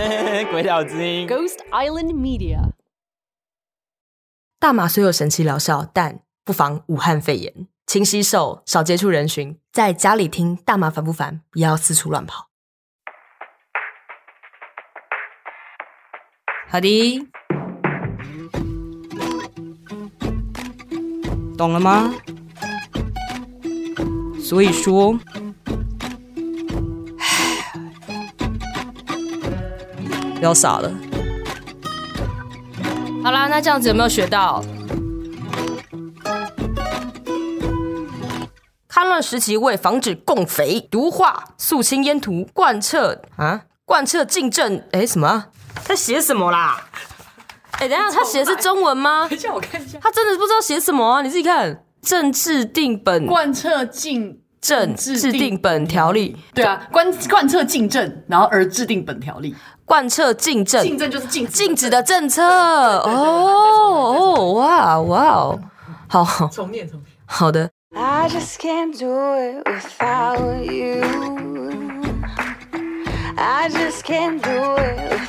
鬼岛之音，Ghost Island Media。大麻虽有神奇疗效，但不防武汉肺炎。勤洗手，少接触人群，在家里听大麻烦不烦？不要四处乱跑。好的，懂了吗？所以说，不要傻了。好啦，那这样子有没有学到？戡乱时期为防止共匪毒化、肃清烟土、贯彻啊，贯彻进政。哎，什么？他写什么啦？哎，等一下，他写的是中文吗？等一下，我看一下。他真的不知道写什么啊？你自己看。政治定本贯彻进政制定本条例。对啊，贯贯彻进政，然后而制定本条例。贯彻进政，进政就是禁禁止的政策。哦哦，哇哇哦，好，重念重念。好的。I just can't do it without you. I just can't do it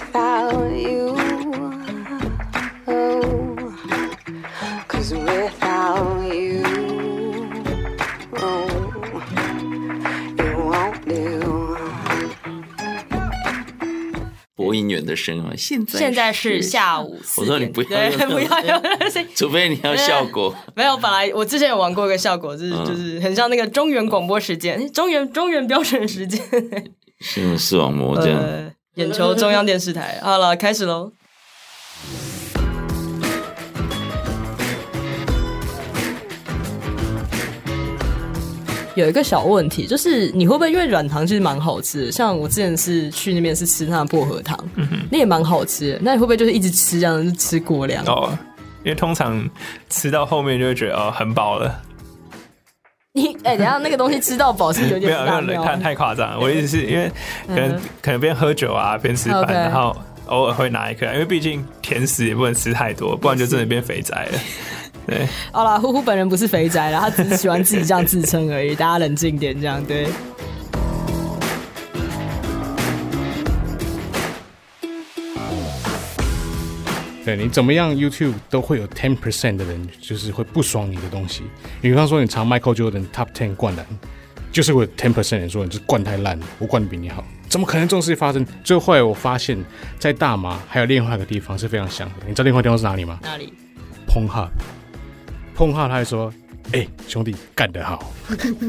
播音员的声音，现在现在是下午。我说你不要对，不要除非你要效果。没有，本来我之前有玩过一个效果，就是、嗯、就是很像那个中原广播时间，中原中原标准时间，新闻视网膜这样、呃。眼球中央电视台，好了，开始喽。有一个小问题，就是你会不会因为软糖其实蛮好吃的？像我之前是去那边是吃它的薄荷糖，嗯哼，那也蛮好吃的。那你会不会就是一直吃这样，就吃过量？哦，因为通常吃到后面就会觉得哦很饱了。你哎、欸，等下那个东西吃到饱是有点没有没有太太夸张。我意思是因为可能、嗯、可能边喝酒啊边吃饭.然后偶尔会拿一颗，因为毕竟甜食也不能吃太多，不然就真的变肥宅了。对，好啦，呼呼本人不是肥宅啦，他只是喜欢自己这样自称而已。大家冷静点，这样对。对，你怎么样，YouTube 都会有 ten percent 的人就是会不爽你的东西。你比方说，你查 Michael Jordan Top Ten 灌篮，就是会有 ten percent 人说你这灌太烂了，我灌的比你好，怎么可能这种事情发生？最后后来我发现，在大麻还有另外一个地方是非常像的。你知道另外一个地方是哪里吗？哪里？Pornhub。碰哈，他还说：“哎、欸，兄弟干得好，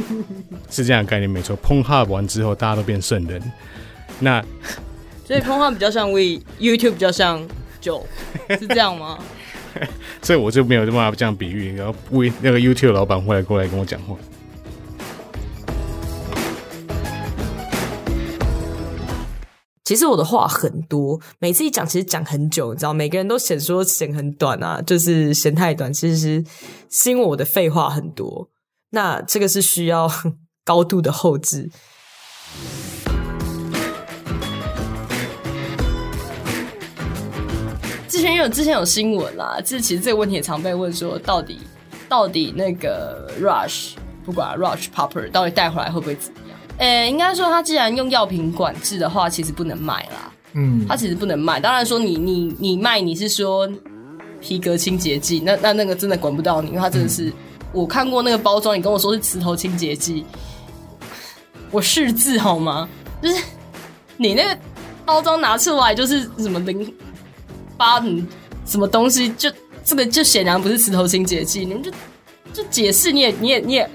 是这样的概念没错。碰哈完之后，大家都变圣人。那 所以碰哈比较像 We，YouTube 比较像酒，是这样吗？所以我就没有办法这样比喻。然后 We 那个 YouTube 老板会来过来跟我讲话。”其实我的话很多，每次一讲，其实讲很久，你知道，每个人都嫌说嫌很短啊，就是嫌太短。其实是因为我的废话很多，那这个是需要高度的后置。之前有之前有新闻啦，这其实这个问题也常被问说，到底到底那个 Rush 不管 Rush Popper 到底带回来会不会？呃、欸，应该说，他既然用药品管制的话，其实不能卖啦。嗯，他其实不能卖。当然说你，你你你卖，你是说皮革清洁剂，那那那个真的管不到你，因为他真的是、嗯、我看过那个包装，你跟我说是磁头清洁剂，我识字好吗？就是你那个包装拿出来就是什么零八什么东西，就这个就显然不是磁头清洁剂，你们就就解释，你也你也你也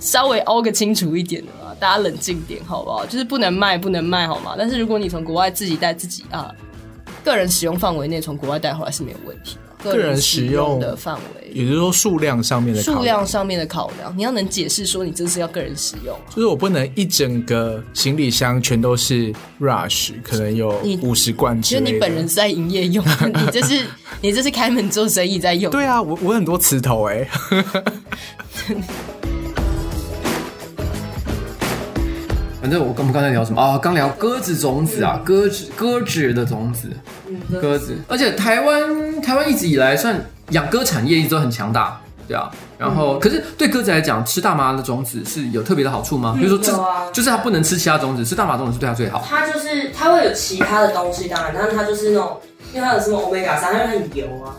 稍微凹个清楚一点的。大家冷静点，好不好？就是不能卖，不能卖，好吗？但是如果你从国外自己带自己啊，个人使用范围内从国外带回来是没有问题。个人使用的范围，也就是说数量上面的数量上面的考量，你要能解释说你这是要个人使用，就是我不能一整个行李箱全都是 Rush，可能有五十罐。其实你本人是在营业用，你这是 你这是开门做生意在用。对啊，我我很多磁头哎、欸。反正我跟我们刚才聊什么啊？刚聊鸽子种子啊，鸽子鸽子的种子，鸽子。而且台湾台湾一直以来算养鸽产业一直都很强大，对啊。然后，可是对鸽子来讲，吃大麻的种子是有特别的好处吗？比如说，这就是它不能吃其他种子，吃大麻种子是对它最好。它就是它会有其他的东西，当然，但是它就是那种，因为它有什么欧米伽三，因为它很油啊。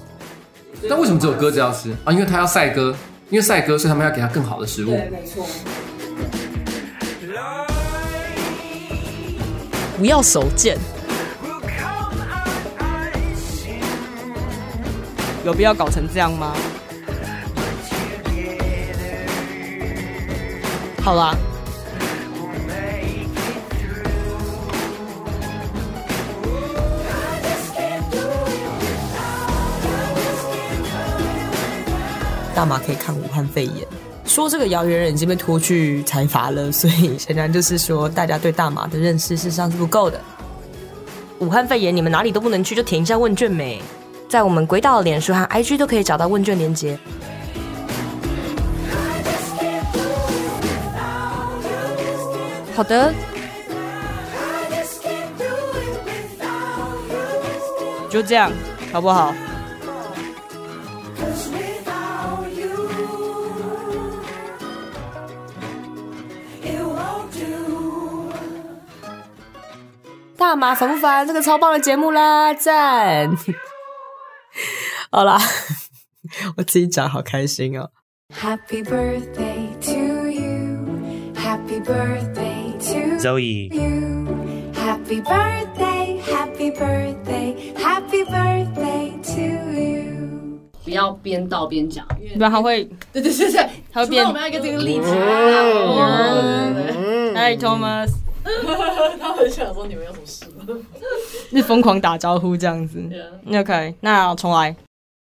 但为什么只有鸽子要吃啊？因为它要赛鸽，因为赛鸽，所以他们要给它更好的食物。对，没错。不要手贱，有必要搞成这样吗？好啦。大马可以看武汉肺炎，说这个谣言人已经被拖去财阀了，所以显然就是说大家对大麻的认识事实上是不够的。武汉肺炎你们哪里都不能去，就填一下问卷没？在我们轨道的脸书和 IG 都可以找到问卷连接。好的，就这样，好不好？大麻烦不烦？这个超棒的节目啦，赞！好啦，我自己讲好开心哦。Happy birthday to you, Happy birthday to Zoe. Happy birthday, Happy birthday, Happy birthday to you. 不要边倒边讲，不然他会，对对对对，他会变。我们要一个这个例子。Hi Thomas。他很想说你们有什么事吗？是疯狂打招呼这样子。Yeah. OK，那重来。